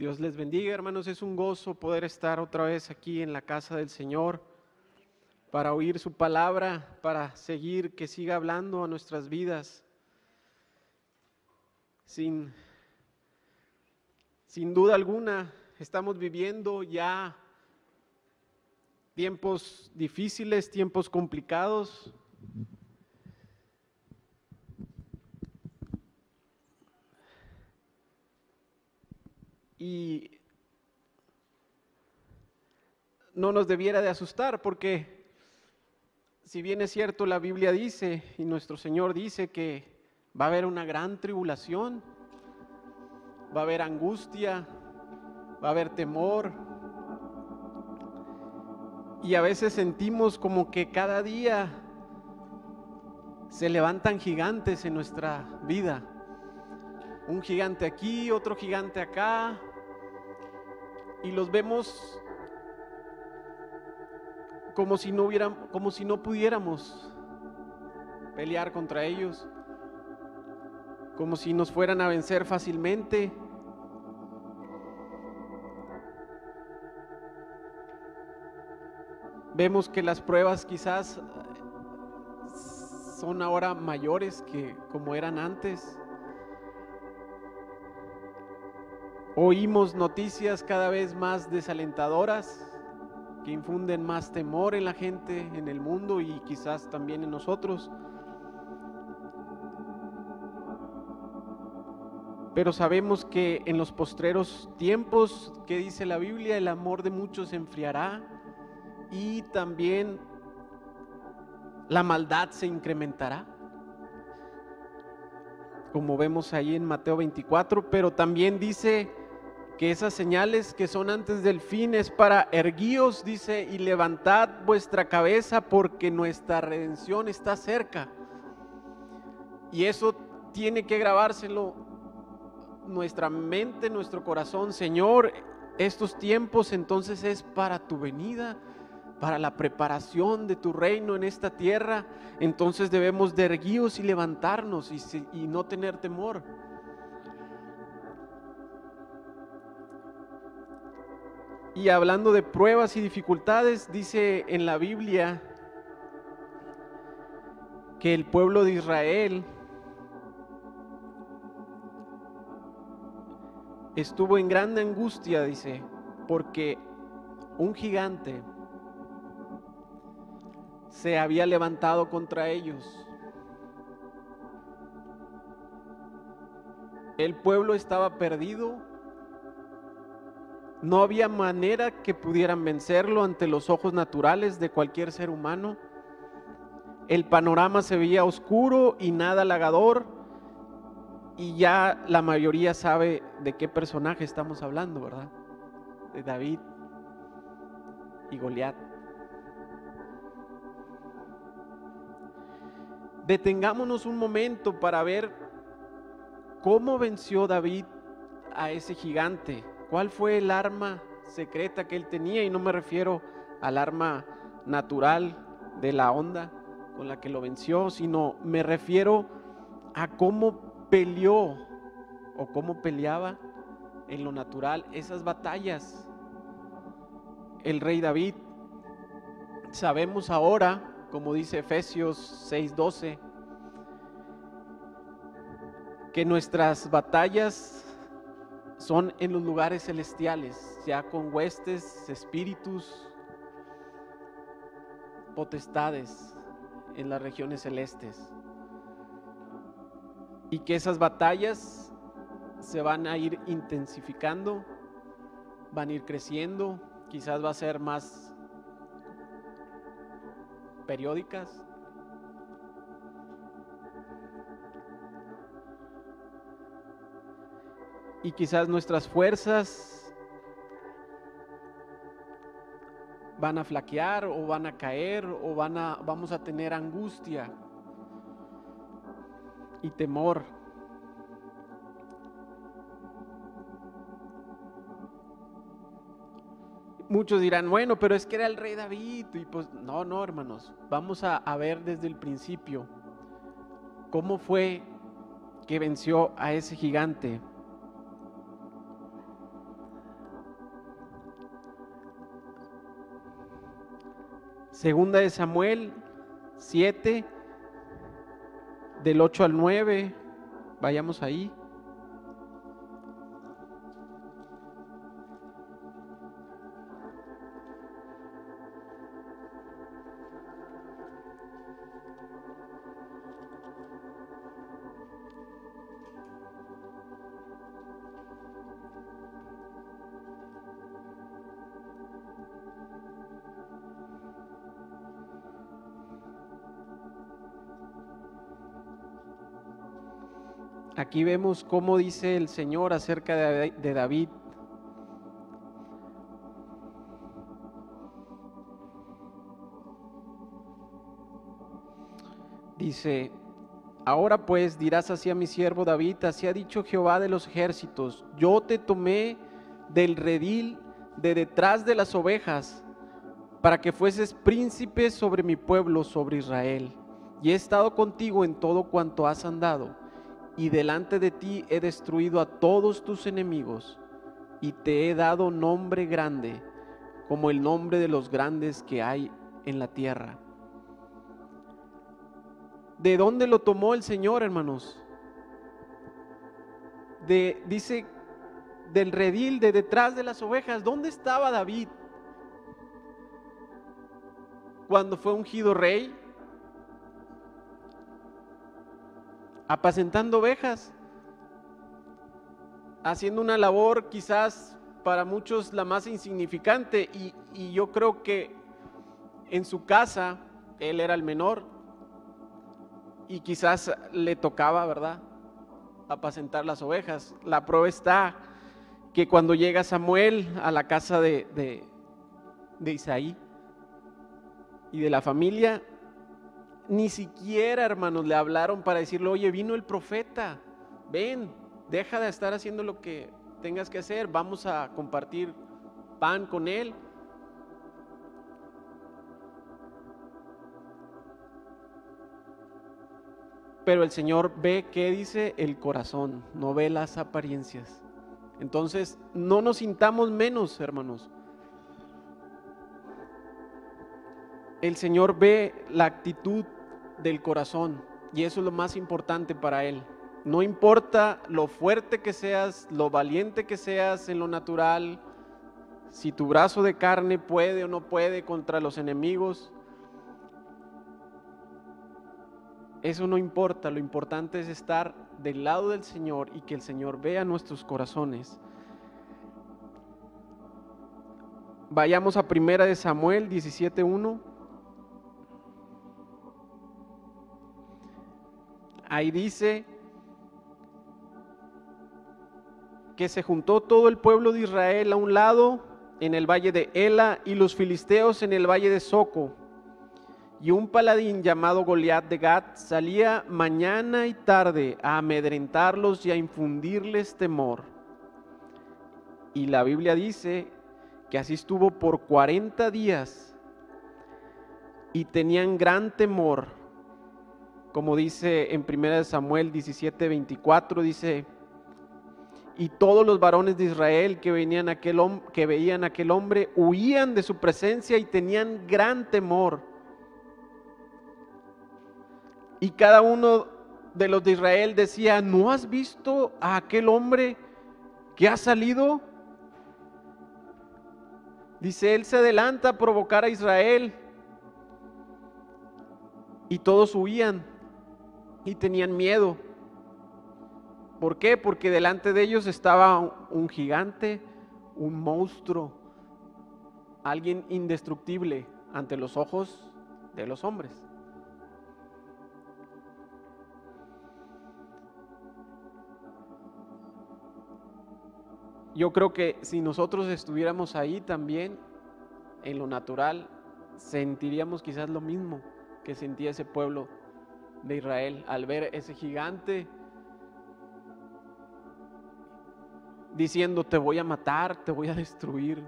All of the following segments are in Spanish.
Dios les bendiga, hermanos. Es un gozo poder estar otra vez aquí en la casa del Señor para oír su palabra, para seguir, que siga hablando a nuestras vidas. Sin, sin duda alguna, estamos viviendo ya tiempos difíciles, tiempos complicados. Y no nos debiera de asustar porque si bien es cierto la Biblia dice y nuestro Señor dice que va a haber una gran tribulación, va a haber angustia, va a haber temor. Y a veces sentimos como que cada día se levantan gigantes en nuestra vida. Un gigante aquí, otro gigante acá, y los vemos como si no como si no pudiéramos pelear contra ellos, como si nos fueran a vencer fácilmente. Vemos que las pruebas quizás son ahora mayores que como eran antes. Oímos noticias cada vez más desalentadoras que infunden más temor en la gente, en el mundo y quizás también en nosotros. Pero sabemos que en los postreros tiempos, que dice la Biblia, el amor de muchos se enfriará y también la maldad se incrementará como vemos ahí en Mateo 24, pero también dice que esas señales que son antes del fin es para erguíos, dice, y levantad vuestra cabeza porque nuestra redención está cerca. Y eso tiene que grabárselo nuestra mente, nuestro corazón. Señor, estos tiempos entonces es para tu venida, para la preparación de tu reino en esta tierra. Entonces debemos de erguíos y levantarnos y, y no tener temor. Y hablando de pruebas y dificultades, dice en la Biblia que el pueblo de Israel estuvo en grande angustia, dice, porque un gigante se había levantado contra ellos. El pueblo estaba perdido no había manera que pudieran vencerlo ante los ojos naturales de cualquier ser humano. El panorama se veía oscuro y nada halagador. Y ya la mayoría sabe de qué personaje estamos hablando, ¿verdad? De David y Goliat. Detengámonos un momento para ver cómo venció David a ese gigante ¿Cuál fue el arma secreta que él tenía? Y no me refiero al arma natural de la onda con la que lo venció, sino me refiero a cómo peleó o cómo peleaba en lo natural esas batallas. El rey David, sabemos ahora, como dice Efesios 6:12, que nuestras batallas son en los lugares celestiales, ya con huestes, espíritus, potestades en las regiones celestes. Y que esas batallas se van a ir intensificando, van a ir creciendo, quizás va a ser más periódicas, y quizás nuestras fuerzas van a flaquear o van a caer o van a, vamos a tener angustia y temor. Muchos dirán, bueno, pero es que era el rey David. Y pues no, no, hermanos. Vamos a, a ver desde el principio cómo fue que venció a ese gigante. Segunda de Samuel 7, del 8 al 9, vayamos ahí. Aquí vemos cómo dice el Señor acerca de David. Dice, ahora pues dirás así a mi siervo David, así ha dicho Jehová de los ejércitos, yo te tomé del redil de detrás de las ovejas, para que fueses príncipe sobre mi pueblo, sobre Israel, y he estado contigo en todo cuanto has andado y delante de ti he destruido a todos tus enemigos, y te he dado nombre grande, como el nombre de los grandes que hay en la tierra. ¿De dónde lo tomó el Señor, hermanos? De, dice, del redil, de detrás de las ovejas. ¿Dónde estaba David? Cuando fue ungido rey, apacentando ovejas, haciendo una labor quizás para muchos la más insignificante y, y, yo creo que en su casa él era el menor y quizás le tocaba, ¿verdad? Apacentar las ovejas. La prueba está que cuando llega Samuel a la casa de, de, de Isaí y de la familia, ni siquiera, hermanos, le hablaron para decirle, oye, vino el profeta, ven, deja de estar haciendo lo que tengas que hacer, vamos a compartir pan con él. Pero el Señor ve qué dice el corazón, no ve las apariencias. Entonces, no nos sintamos menos, hermanos. El Señor ve la actitud del corazón y eso es lo más importante para Él. No importa lo fuerte que seas, lo valiente que seas en lo natural, si tu brazo de carne puede o no puede contra los enemigos, eso no importa, lo importante es estar del lado del Señor y que el Señor vea nuestros corazones. Vayamos a primera de Samuel 17:1. Ahí dice que se juntó todo el pueblo de Israel a un lado en el valle de Ela y los filisteos en el valle de Soco. Y un paladín llamado Goliat de Gat salía mañana y tarde a amedrentarlos y a infundirles temor. Y la Biblia dice que así estuvo por 40 días y tenían gran temor como dice en 1 Samuel 17, 24, dice, y todos los varones de Israel que, venían aquel, que veían a aquel hombre huían de su presencia y tenían gran temor. Y cada uno de los de Israel decía, ¿no has visto a aquel hombre que ha salido? Dice, él se adelanta a provocar a Israel. Y todos huían y tenían miedo. ¿Por qué? Porque delante de ellos estaba un gigante, un monstruo, alguien indestructible ante los ojos de los hombres. Yo creo que si nosotros estuviéramos ahí también, en lo natural, sentiríamos quizás lo mismo que sentía ese pueblo de Israel al ver ese gigante diciendo, te voy a matar, te voy a destruir.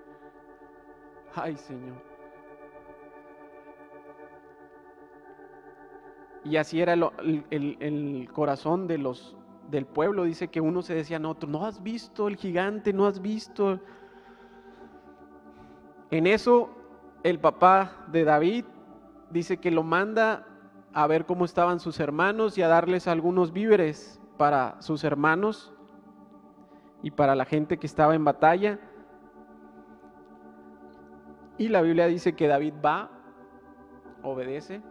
Ay Señor. Y así era el, corazón de los, del pueblo. Dice que uno se decía a otro, no has visto el gigante, no has visto. En eso el papá de David dice que lo manda a ver cómo estaban sus hermanos y a darles algunos víveres para sus hermanos y para la gente que estaba en batalla. Y la Biblia dice que David va, obedece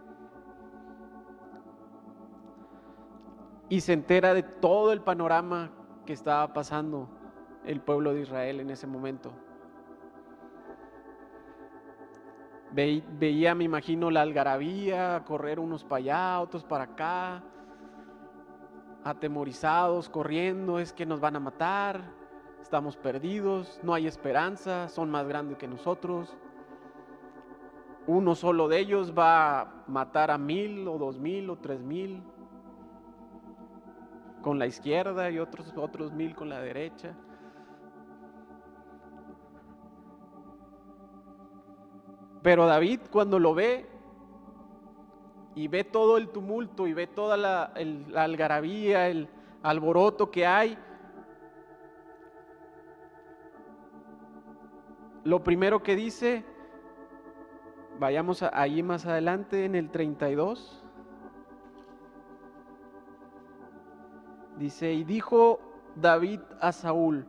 y se entera de todo el panorama que estaba pasando el pueblo de Israel en ese momento. Veía, me imagino, la algarabía, correr unos para allá, otros para acá, atemorizados, corriendo, es que nos van a matar, estamos perdidos, no hay esperanza, son más grandes que nosotros. Uno solo de ellos va a matar a mil o dos mil o tres mil con la izquierda y otros, otros mil con la derecha. Pero David cuando lo ve y ve todo el tumulto y ve toda la, algarabía, el alboroto que hay, lo primero que dice, vayamos ahí más adelante en el 32, dice, y dijo David a Saúl,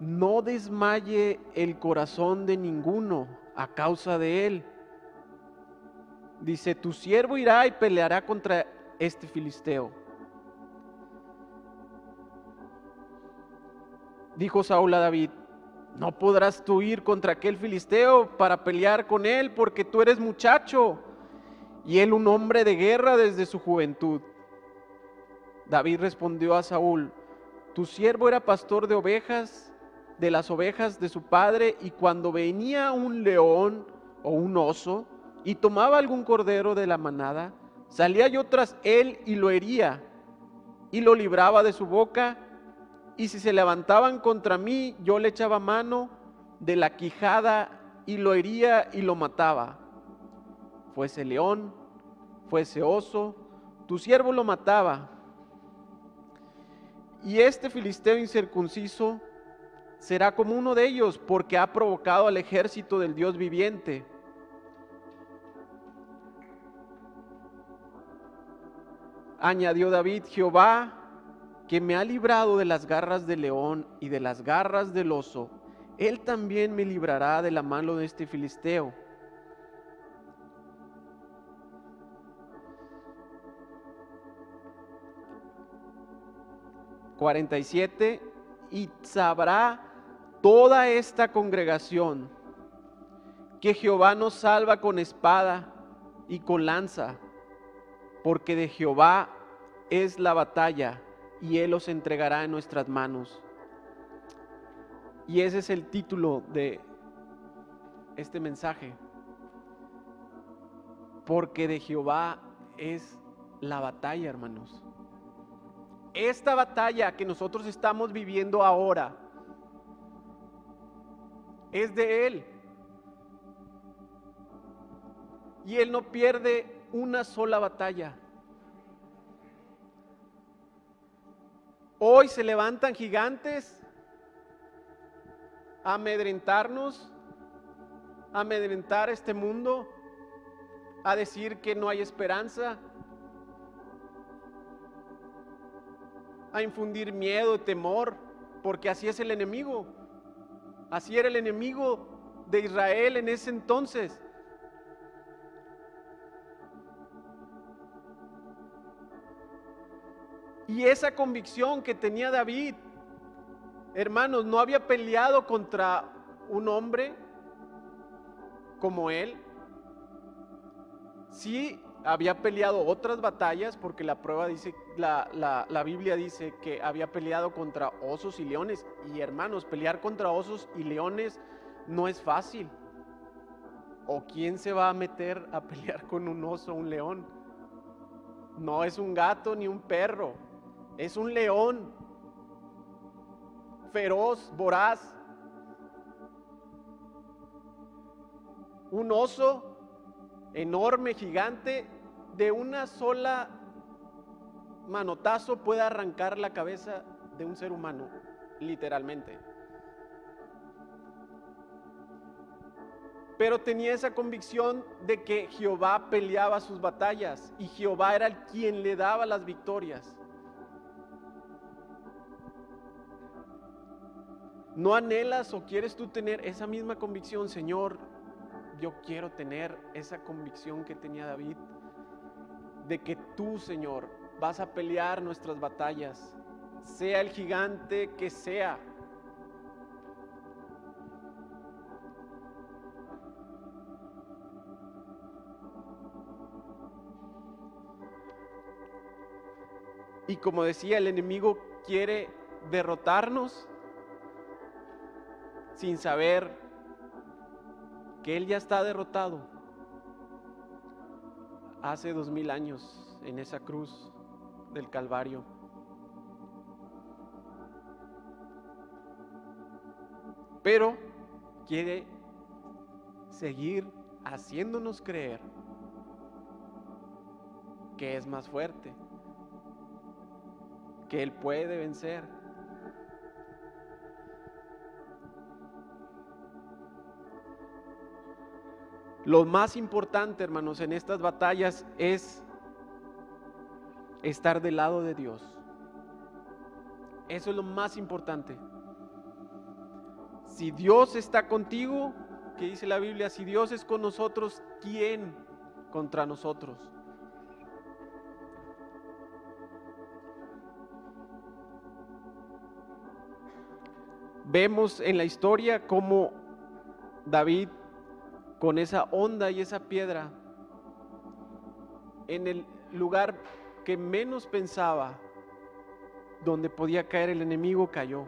no desmaye el corazón de ninguno a causa de él. Dice, tu siervo irá y peleará contra este filisteo. Dijo Saúl a David, no podrás tú ir contra aquel filisteo para pelear con él porque tú eres muchacho y él un hombre de guerra desde su juventud. David respondió a Saúl, tu siervo era pastor de ovejas de las ovejas de su padre y cuando venía un león o un oso y tomaba algún cordero de la manada, salía yo tras él y lo hería y lo libraba de su boca y si se levantaban contra mí, yo le echaba mano de la quijada y lo hería y lo mataba. Fuese león, fuese oso, tu siervo lo mataba. Y este filisteo incircunciso será como uno de ellos porque ha provocado al ejército del Dios viviente. Añadió David, Jehová, que me ha librado de las garras del león y de las garras del oso, él también me librará de la mano de este filisteo. Cuarenta y siete, y sabrá toda esta congregación que Jehová nos salva con espada y con lanza, porque de Jehová es la batalla y Él los entregará en nuestras manos. Y ese es el título de este mensaje, porque de Jehová es la batalla, hermanos. Esta batalla que nosotros estamos viviendo ahora, es de Él. Y Él no pierde una sola batalla. Hoy se levantan gigantes a amedrentarnos, a amedrentar este mundo, a decir que no hay esperanza, a infundir miedo, temor, porque así es el enemigo. Así era el enemigo de Israel en ese entonces. Y esa convicción que tenía David, hermanos, no había peleado contra un hombre como él. Sí había peleado otras batallas, porque la prueba dice, la, la, Biblia dice que había peleado contra osos y leones. Y hermanos, pelear contra osos y leones no es fácil. ¿O quién se va a meter a pelear con un oso o un león? No es un gato ni un perro, es un león feroz, voraz. Un oso enorme, gigante, de una sola manotazo puede arrancar la cabeza de un ser humano, literalmente. pero tenía esa convicción de que Jehová peleaba sus batallas y Jehová era el quien le daba las victorias. ¿No anhelas o quieres tú tener esa misma convicción, Señor? Yo quiero tener esa convicción que tenía David, de que tú, Señor, vas a pelear nuestras batallas, sea el gigante que sea. Y como decía, el enemigo quiere derrotarnos sin saber que Él ya está derrotado hace dos mil años en esa cruz del Calvario. Pero quiere seguir haciéndonos creer que es más fuerte, que Él puede vencer. Lo más importante, hermanos, en estas batallas es estar del lado de Dios. Eso es lo más importante. Si Dios está contigo, que dice la Biblia, si Dios es con nosotros, ¿quién contra nosotros? Vemos en la historia cómo David con esa onda y esa piedra en el lugar que menos pensaba, donde podía caer el enemigo, cayó.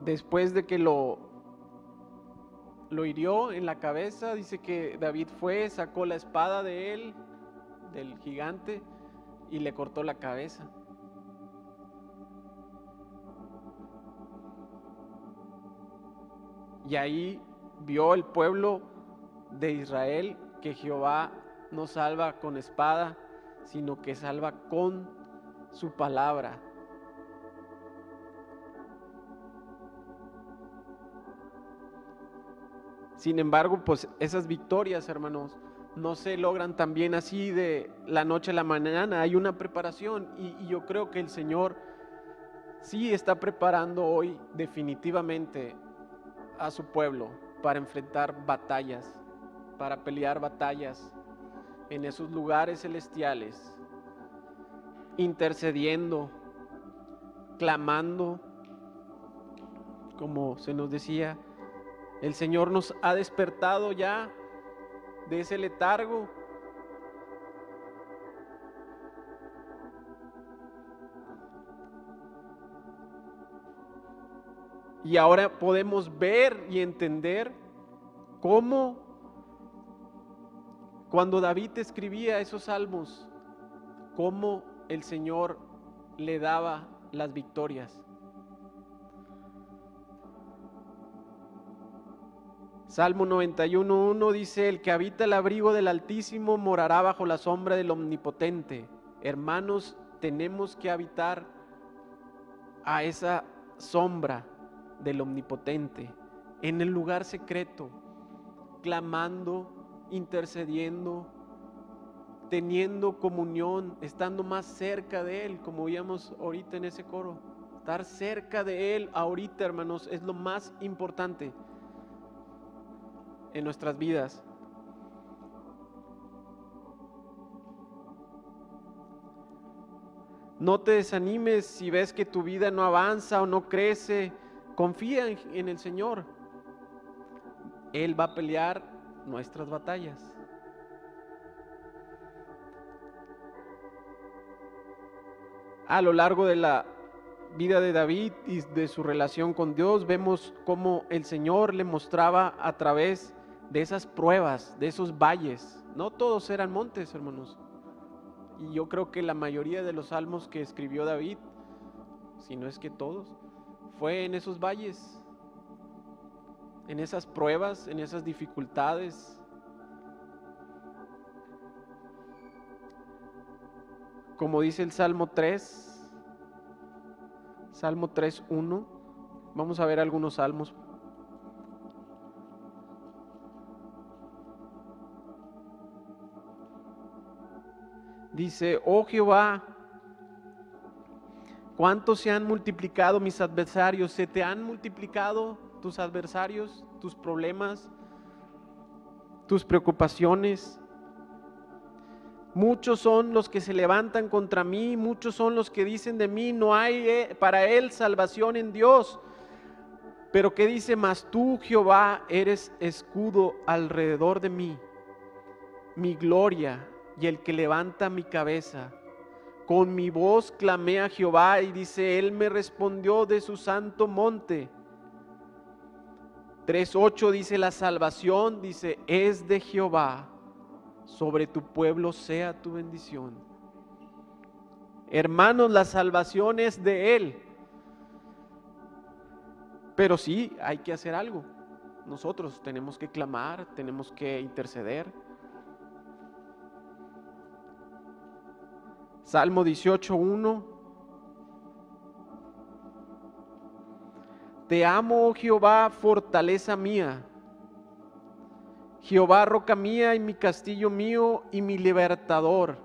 Después de que lo, lo hirió en la cabeza, dice que David fue, sacó la espada de él, del gigante, y le cortó la cabeza. Y ahí vio el pueblo de Israel que Jehová no salva con espada, sino que salva con su palabra. Sin embargo, pues esas victorias, hermanos, no se logran también así de la noche a la mañana. Hay una preparación y, y yo creo que el Señor sí está preparando hoy definitivamente a su pueblo para enfrentar batallas, para pelear batallas en esos lugares celestiales, intercediendo, clamando, como se nos decía, el Señor nos ha despertado ya de ese letargo. Y ahora podemos ver y entender cómo cuando David escribía esos salmos, cómo el Señor le daba las victorias. Salmo 91.1 dice, el que habita el abrigo del Altísimo morará bajo la sombra del Omnipotente. Hermanos, tenemos que habitar a esa sombra del Omnipotente, en el lugar secreto, clamando, intercediendo, teniendo comunión, estando más cerca de Él, como veíamos ahorita en ese coro. Estar cerca de Él ahorita, hermanos, es lo más importante en nuestras vidas. No te desanimes si ves que tu vida no avanza o no crece. Confía en, el Señor. Él va a pelear nuestras batallas. A lo largo de la vida de David y de su relación con Dios, vemos cómo el Señor le mostraba a través de esas pruebas, de esos valles. No todos eran montes, hermanos. Y yo creo que la mayoría de los salmos que escribió David, si no es que todos, fue en esos valles, en esas pruebas, en esas dificultades. como dice el Salmo 3, Salmo 3, 1. Vamos a ver algunos salmos. Dice, oh Jehová, ¿cuántos se han multiplicado mis adversarios? ¿Se te han multiplicado tus adversarios, tus problemas, tus preocupaciones? Muchos son los que se levantan contra mí, muchos son los que dicen de mí, no hay eh, para él salvación en Dios. Pero que dice, mas tú Jehová eres escudo alrededor de mí, mi gloria y el que levanta mi cabeza. Con mi voz clamé a Jehová y dice, Él me respondió de su santo monte. 3.8 dice, la salvación, dice, es de Jehová, sobre tu pueblo sea tu bendición. Hermanos, la salvación es de Él. Pero sí, hay que hacer algo. Nosotros tenemos que clamar, tenemos que interceder. Salmo 18.1. Te amo, oh Jehová, fortaleza mía. Jehová, roca mía y mi castillo mío y mi libertador.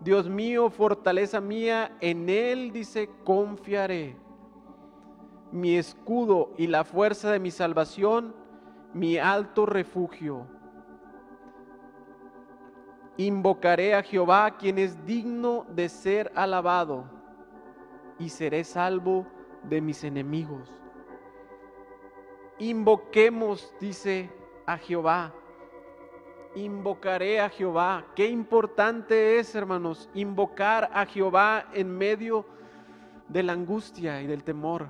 Dios mío, fortaleza mía, en Él dice, confiaré. Mi escudo y la fuerza de mi salvación, mi alto refugio Invocaré a Jehová, quien es digno de ser alabado, y seré salvo de mis enemigos. Invoquemos, dice a Jehová. Invocaré a Jehová. Qué importante es, hermanos, invocar a Jehová en medio de la angustia y del temor.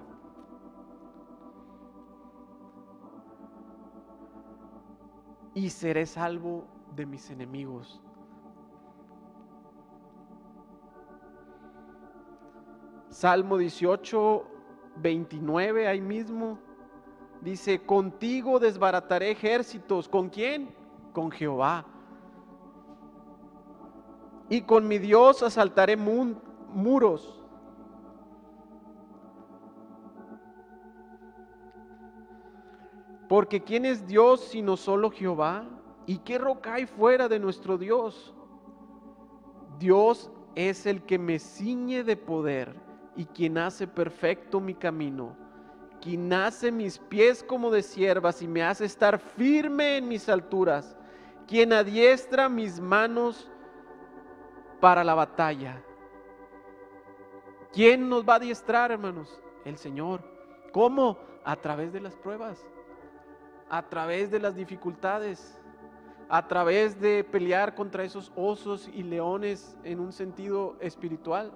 Y seré salvo de mis enemigos. Salmo 18, 29, ahí mismo, dice, contigo desbarataré ejércitos. ¿Con quién? Con Jehová. Y con mi Dios asaltaré muros. Porque ¿quién es Dios sino solo Jehová? ¿Y qué roca hay fuera de nuestro Dios? Dios es el que me ciñe de poder y quien hace perfecto mi camino, quien hace mis pies como de siervas y me hace estar firme en mis alturas, quien adiestra mis manos para la batalla. ¿Quién nos va a adiestrar, hermanos? El Señor. ¿Cómo? A través de las pruebas, a través de las dificultades, a través de pelear contra esos osos y leones en un sentido espiritual.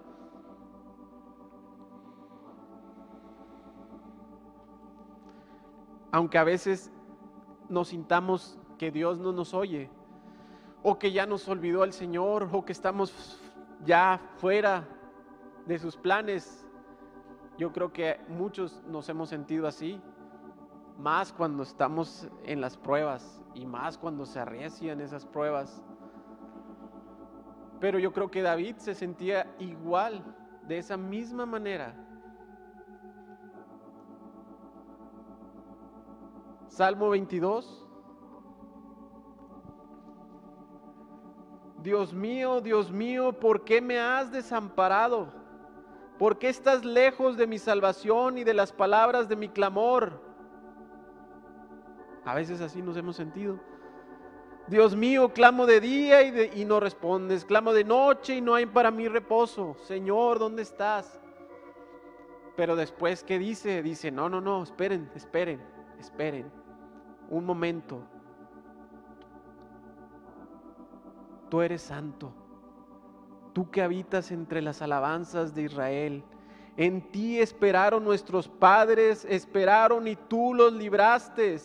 Aunque a veces nos sintamos que Dios no nos oye, o que ya nos olvidó el Señor, o que estamos ya fuera de sus planes. Yo creo que muchos nos hemos sentido así, más cuando estamos en las pruebas y más cuando se arrecian esas pruebas. Pero yo creo que David se sentía igual, de esa misma manera. Salmo 22. Dios mío, Dios mío, ¿por qué me has desamparado? ¿Por qué estás lejos de mi salvación y de las palabras de mi clamor? A veces así nos hemos sentido. Dios mío, clamo de día y, no respondes, clamo de noche y no hay para mí reposo. Señor, ¿dónde estás? Pero después, ¿qué dice? Dice, no, no, no, esperen, esperen, esperen un momento. Tú eres santo. Tú que habitas entre las alabanzas de Israel. En ti esperaron nuestros padres, esperaron y tú los libraste.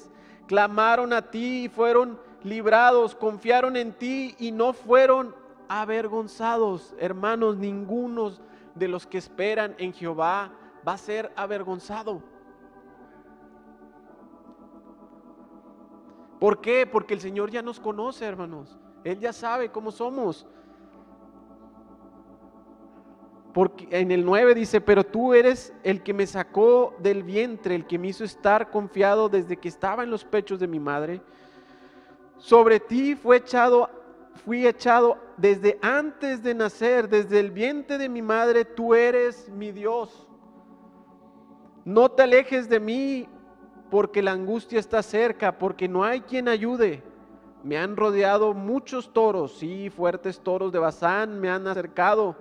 Clamaron a ti y fueron librados, confiaron en ti y no fueron avergonzados. Hermanos, ninguno de los que esperan en Jehová va a ser avergonzado. ¿Por qué? Porque el Señor ya nos conoce, hermanos. Él ya sabe cómo somos. Porque en el 9 dice, pero tú eres el que me sacó del vientre, el que me hizo estar confiado desde que estaba en los pechos de mi madre. Sobre ti fue echado, fui echado desde antes de nacer, desde el vientre de mi madre, tú eres mi Dios. No te alejes de mí, porque la angustia está cerca, porque no hay quien ayude. Me han rodeado muchos toros, sí, fuertes toros de Bazán me han acercado,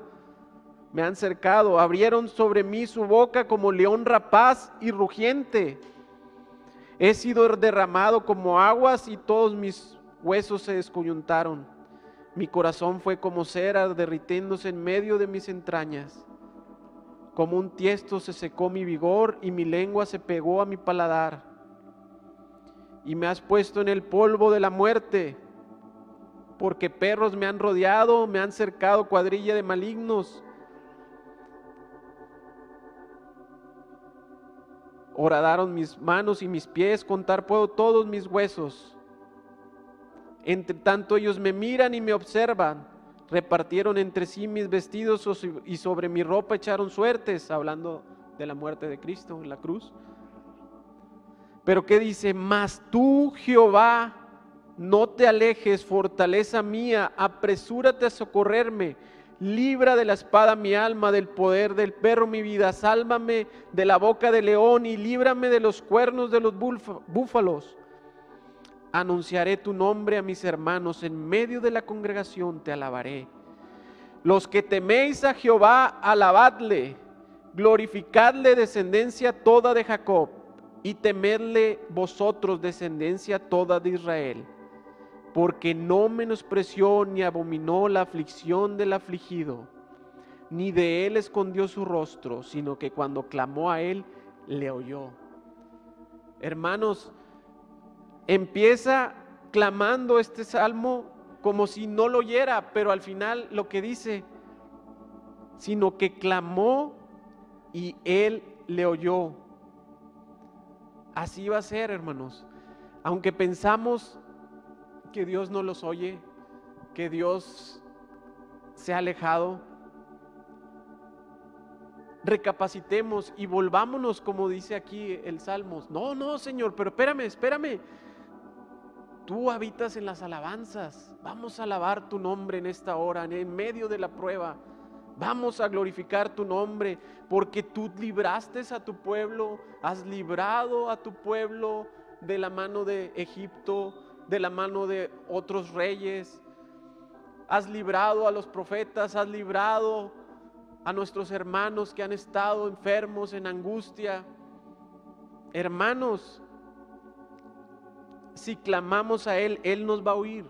me han cercado, abrieron sobre mí su boca como león rapaz y rugiente. He sido derramado como aguas y todos mis huesos se descoyuntaron. Mi corazón fue como cera derritiéndose en medio de mis entrañas. Como un tiesto se secó mi vigor y mi lengua se pegó a mi paladar. Y me has puesto en el polvo de la muerte, porque perros me han rodeado, me han cercado cuadrilla de malignos. Horadaron mis manos y mis pies, contar puedo todos mis huesos. Entre tanto ellos me miran y me observan repartieron entre sí mis vestidos y sobre mi ropa echaron suertes, hablando de la muerte de Cristo en la cruz. Pero ¿qué dice? Mas tú, Jehová, no te alejes, fortaleza mía, apresúrate a socorrerme, libra de la espada mi alma, del poder del perro mi vida, sálvame de la boca del león y líbrame de los cuernos de los búfalos. Anunciaré tu nombre a mis hermanos, en medio de la congregación te alabaré. Los que teméis a Jehová, alabadle, glorificadle descendencia toda de Jacob, y temedle vosotros descendencia toda de Israel, porque no menospreció ni abominó la aflicción del afligido, ni de él escondió su rostro, sino que cuando clamó a él, le oyó. Hermanos, empieza clamando este salmo como si no lo oyera, pero al final lo que dice, sino que clamó y él le oyó. Así va a ser, hermanos. Aunque pensamos que Dios no los oye, que Dios se ha alejado, recapacitemos y volvámonos como dice aquí el Salmos. No, no, Señor, pero espérame, espérame. Tú habitas en las alabanzas. Vamos a alabar tu nombre en esta hora, en medio de la prueba. Vamos a glorificar tu nombre porque tú libraste a tu pueblo, has librado a tu pueblo de la mano de Egipto, de la mano de otros reyes. Has librado a los profetas, has librado a nuestros hermanos que han estado enfermos en angustia. Hermanos, si clamamos a Él, Él nos va a oír.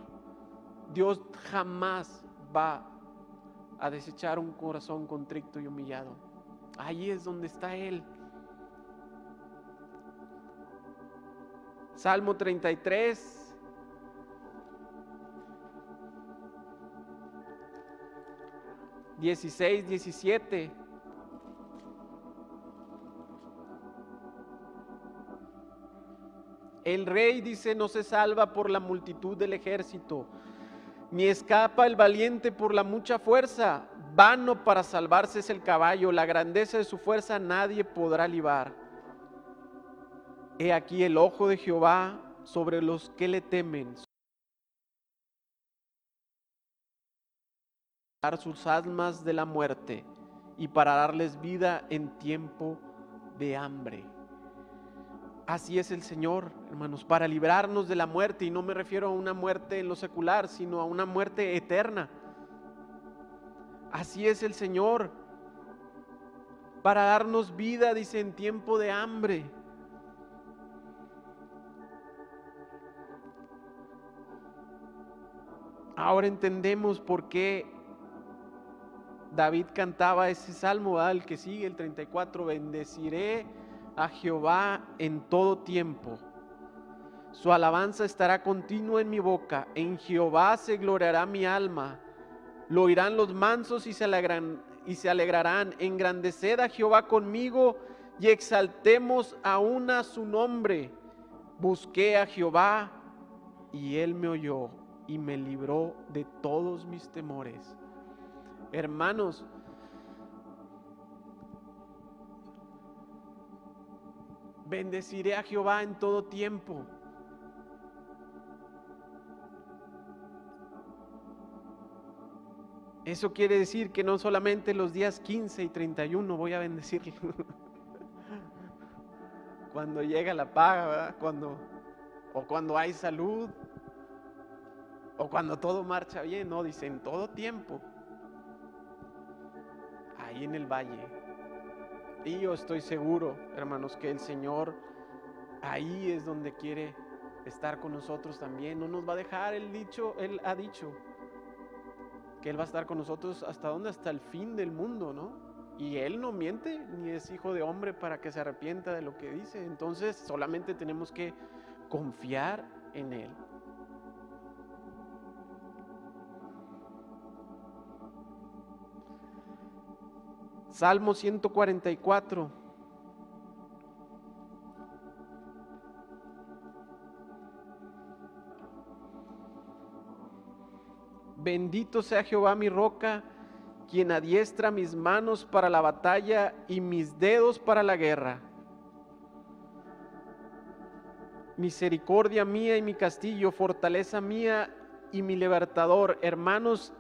Dios jamás va a desechar un corazón contrito y humillado. Ahí es donde está Él. Salmo 33. Dieciséis, diecisiete. El rey dice, no se salva por la multitud del ejército, ni escapa el valiente por la mucha fuerza. Vano para salvarse es el caballo, la grandeza de su fuerza nadie podrá libar. He aquí el ojo de Jehová sobre los que le temen. sus almas de la muerte y para darles vida en tiempo de hambre. Así es el Señor, hermanos, para librarnos de la muerte. Y no me refiero a una muerte en lo secular, sino a una muerte eterna. Así es el Señor, para darnos vida, dice, en tiempo de hambre. Ahora entendemos por qué David cantaba ese salmo, al que sigue el 34, bendeciré a Jehová en todo tiempo. Su alabanza estará continua en mi boca. En Jehová se gloriará mi alma. Lo oirán los mansos y se, alegrarán, y se alegrarán. Engrandeced a Jehová conmigo y exaltemos aún a su nombre. Busqué a Jehová y él me oyó y me libró de todos mis temores. Hermanos, Bendeciré a Jehová en todo tiempo. Eso quiere decir que no solamente los días 15 y 31 voy a bendecirlo. cuando llega la paga, Cuando, o cuando hay salud, o cuando todo marcha bien, no, dice en todo tiempo, ahí en el valle. Y yo estoy seguro, hermanos, que el Señor ahí es donde quiere estar con nosotros también. No nos va a dejar, el dicho, Él ha dicho que Él va a estar con nosotros hasta dónde, hasta el fin del mundo, ¿no? Y Él no miente, ni es hijo de hombre para que se arrepienta de lo que dice. Entonces solamente tenemos que confiar en Él. Salmo 144. Bendito sea Jehová mi roca, quien adiestra mis manos para la batalla y mis dedos para la guerra. Misericordia mía y mi castillo, fortaleza mía y mi libertador. Hermanos,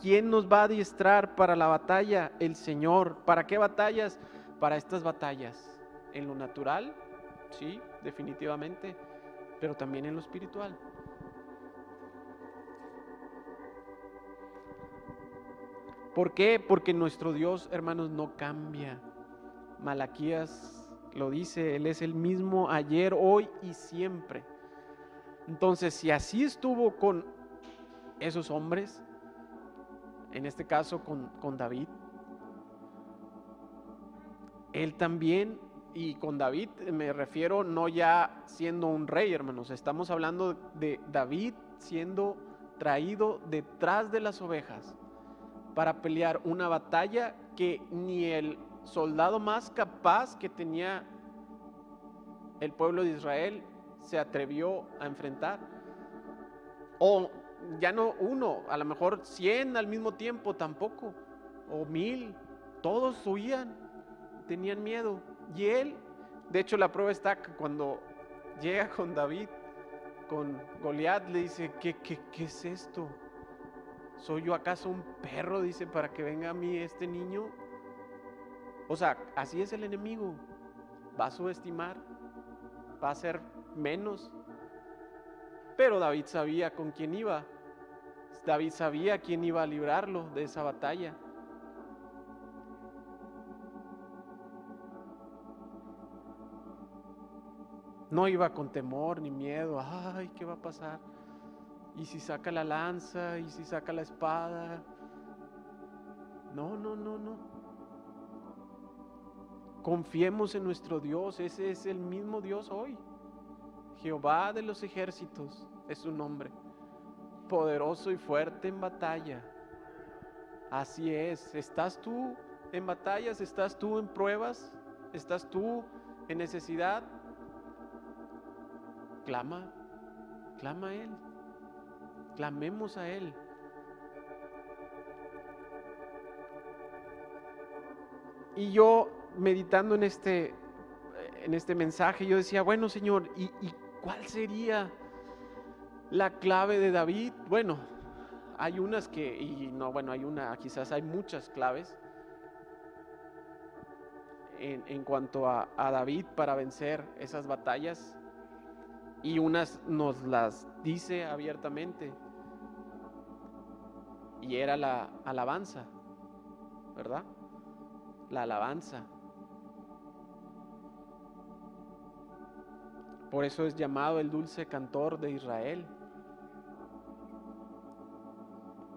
¿quién nos va a adiestrar para la batalla? El Señor. ¿Para qué batallas? Para estas batallas. En lo natural, sí, definitivamente, pero también en lo espiritual. ¿Por qué? Porque nuestro Dios, hermanos, no cambia. Malaquías lo dice, Él es el mismo ayer, hoy y siempre. Entonces, si así estuvo con esos hombres, en este caso con, con David, Él también, y con David me refiero no ya siendo un rey, hermanos, estamos hablando de David siendo traído detrás de las ovejas para pelear una batalla que ni el soldado más capaz que tenía el pueblo de Israel se atrevió a enfrentar. O ya no uno, a lo mejor cien al mismo tiempo tampoco, o mil, todos huían, tenían miedo. Y él, de hecho la prueba está que cuando llega con David, con Goliat, le dice, ¿qué, qué, qué es esto? ¿Soy yo acaso un perro? Dice, para que venga a mí este niño. O sea, así es el enemigo. Va a subestimar, va a ser menos. Pero David sabía con quién iba. David sabía quién iba a librarlo de esa batalla. No iba con temor ni miedo. Ay, ¿qué va a pasar? y si saca la lanza, y si saca la espada. No, no, no, no. Confiemos en nuestro Dios, ese es el mismo Dios hoy. Jehová de los ejércitos es su nombre. Poderoso y fuerte en batalla. Así es. ¿Estás tú en batallas? ¿Estás tú en pruebas? ¿Estás tú en necesidad? Clama, clama a Él. Clamemos a Él. Y yo meditando en este, en este mensaje, yo decía, bueno Señor, ¿y, ¿y cuál sería la clave de David? Bueno, hay unas que, y no, bueno, hay una, quizás hay muchas claves en, cuanto a, a David para vencer esas batallas y unas nos las dice abiertamente. Y era la alabanza, ¿verdad? La alabanza. Por eso es llamado el dulce cantor de Israel.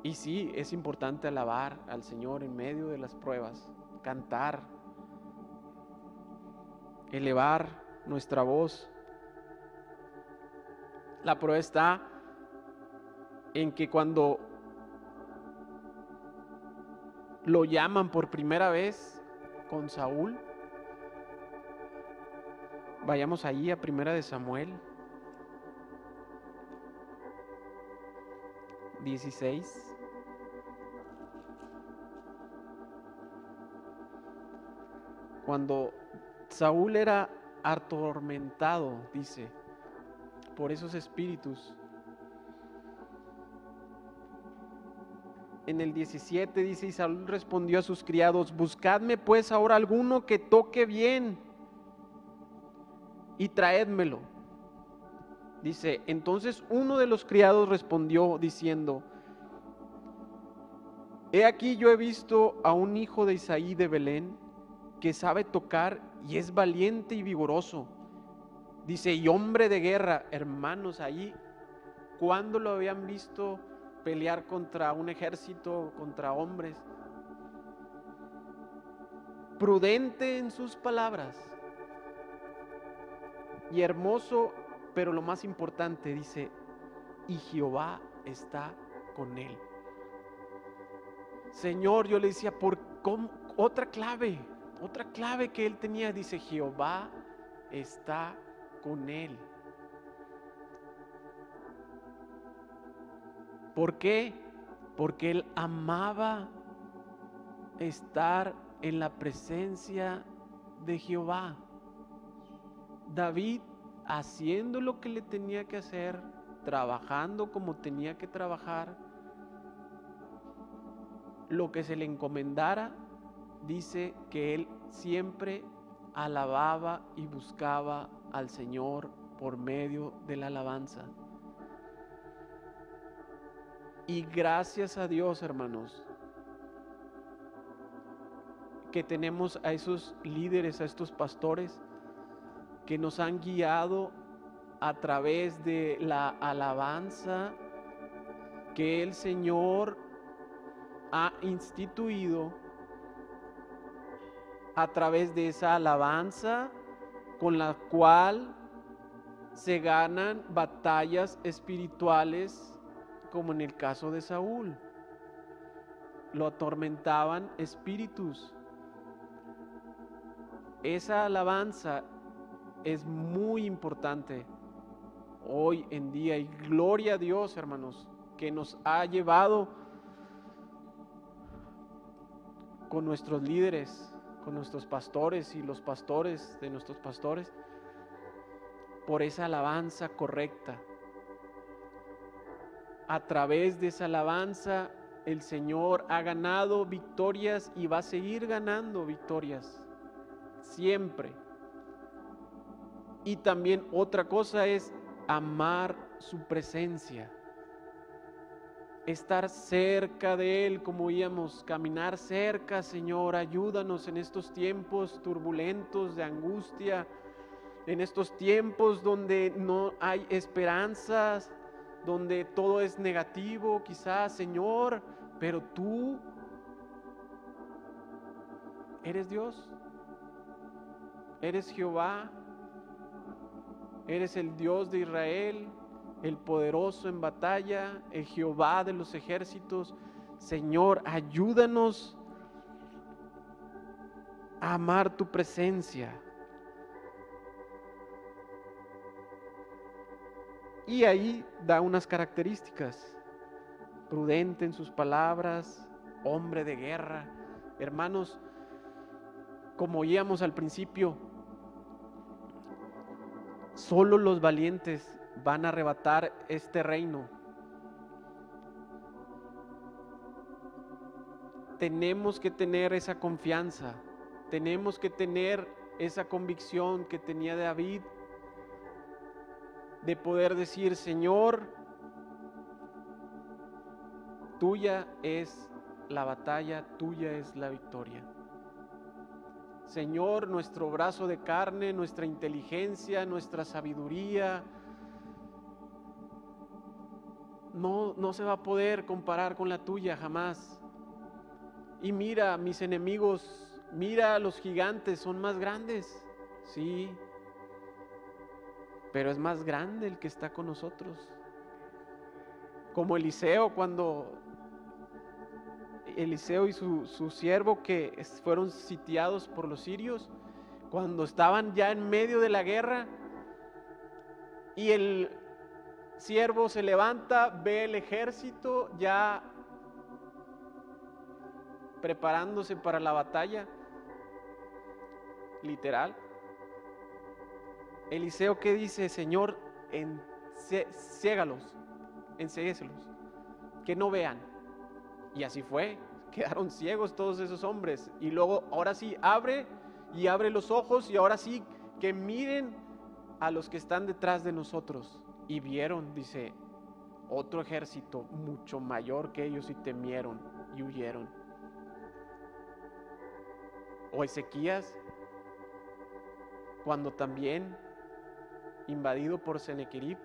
Y sí, es importante alabar al Señor en medio de las pruebas, cantar, elevar nuestra voz la prueba está en que cuando lo llaman por primera vez con Saúl, vayamos allí a primera de Samuel 16. Cuando Saúl era atormentado, dice, por esos espíritus. En el 17 dice, y Saúl respondió a sus criados, buscadme pues ahora alguno que toque bien y traédmelo. Dice, entonces uno de los criados respondió diciendo, He aquí yo he visto a un hijo de Isaí de Belén que sabe tocar y es valiente y vigoroso. Dice, y hombre de guerra, hermanos, ahí, ¿cuándo lo habían visto pelear contra un ejército, contra hombres? Prudente en sus palabras y hermoso, pero lo más importante, dice, y Jehová está con él. Señor, yo le decía, por otra clave, otra clave que él tenía, dice, Jehová está con él. ¿Por qué? Porque él amaba estar en la presencia de Jehová. David haciendo lo que le tenía que hacer, trabajando como tenía que trabajar, lo que se le encomendara, dice que él siempre alababa y buscaba al Señor por medio de la alabanza. Y gracias a Dios, hermanos, que tenemos a esos líderes, a estos pastores, que nos han guiado a través de la alabanza que el Señor ha instituido a través de esa alabanza con la cual se ganan batallas espirituales como en el caso de Saúl. Lo atormentaban espíritus. Esa alabanza es muy importante hoy en día y gloria a Dios hermanos que nos ha llevado con nuestros líderes, con nuestros pastores y los pastores de nuestros pastores, por esa alabanza correcta. A través de esa alabanza el Señor ha ganado victorias y va a seguir ganando victorias. Siempre. Y también otra cosa es amar su presencia. Estar cerca de Él, como íbamos, caminar cerca, Señor, ayúdanos en estos tiempos turbulentos de angustia, en estos tiempos donde no hay esperanzas, donde todo es negativo, quizás, Señor, pero tú eres Dios, eres Jehová, eres el Dios de Israel, el poderoso en batalla, el Jehová de los ejércitos. Señor, ayúdanos a amar tu presencia. Y ahí da unas características. Prudente en sus palabras, hombre de guerra. Hermanos, como oíamos al principio, solo los valientes van a arrebatar este reino. Tenemos que tener esa confianza, tenemos que tener esa convicción que tenía David de poder decir, Señor, tuya es la batalla, tuya es la victoria. Señor, nuestro brazo de carne, nuestra inteligencia, nuestra sabiduría, no, se va a poder comparar con la tuya jamás. Y mira, mis enemigos, mira, los gigantes son más grandes, sí, pero es más grande el que está con nosotros. Como Eliseo, cuando Eliseo y su, su siervo que fueron sitiados por los sirios, cuando estaban ya en medio de la guerra, y el siervo se levanta, ve el ejército ya preparándose para la batalla, literal. Eliseo que dice, Señor, en, ciégalos, que no vean. Y así fue, quedaron ciegos todos esos hombres. Y luego, ahora sí, abre y abre los ojos y ahora sí, que miren a los que están detrás de nosotros. Y vieron, dice, otro ejército mucho mayor que ellos y temieron y huyeron. O Ezequías, cuando también invadido por Senequerib,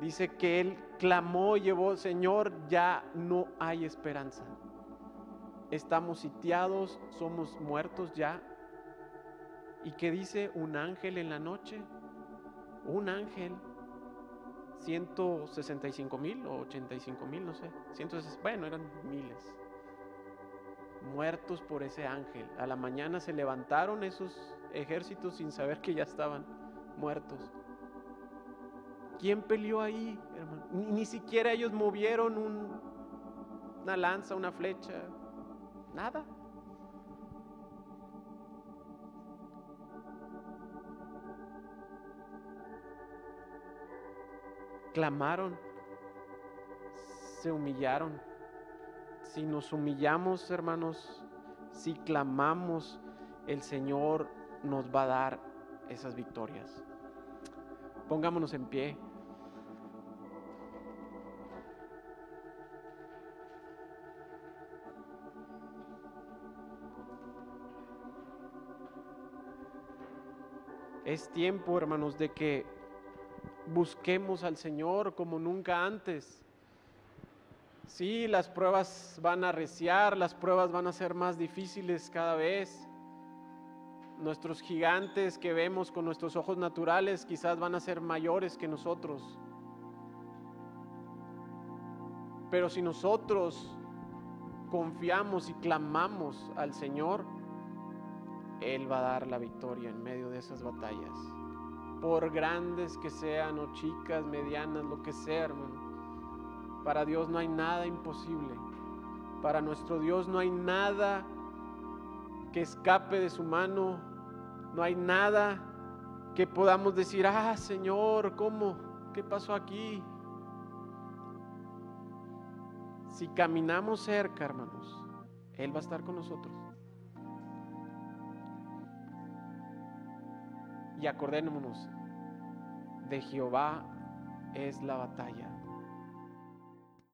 dice que él clamó, llevó, Señor, ya no hay esperanza. Estamos sitiados, somos muertos ya. ¿Y qué dice un ángel en la noche? Un ángel 165 mil o 85 mil, no sé. bueno, eran miles. Muertos por ese ángel. A la mañana se levantaron esos ejércitos sin saber que ya estaban muertos. ¿Quién peleó ahí, hermano? Ni, siquiera ellos movieron una lanza, una flecha. Nada. clamaron, se humillaron. Si nos humillamos, hermanos, si clamamos, el Señor nos va a dar esas victorias. Pongámonos en pie. Es tiempo, hermanos, de que busquemos al Señor como nunca antes. Sí, las pruebas van a reciar, las pruebas van a ser más difíciles cada vez. Nuestros gigantes que vemos con nuestros ojos naturales quizás van a ser mayores que nosotros. Pero si nosotros confiamos y clamamos al Señor, Él va a dar la victoria en medio de esas batallas por grandes que sean o chicas, medianas, lo que sea, hermano. Para Dios no hay nada imposible. Para nuestro Dios no hay nada que escape de su mano. No hay nada que podamos decir, ah, Señor, ¿cómo? ¿Qué pasó aquí? Si caminamos cerca, hermanos, Él va a estar con nosotros. y acordémonos, de Jehová es la batalla.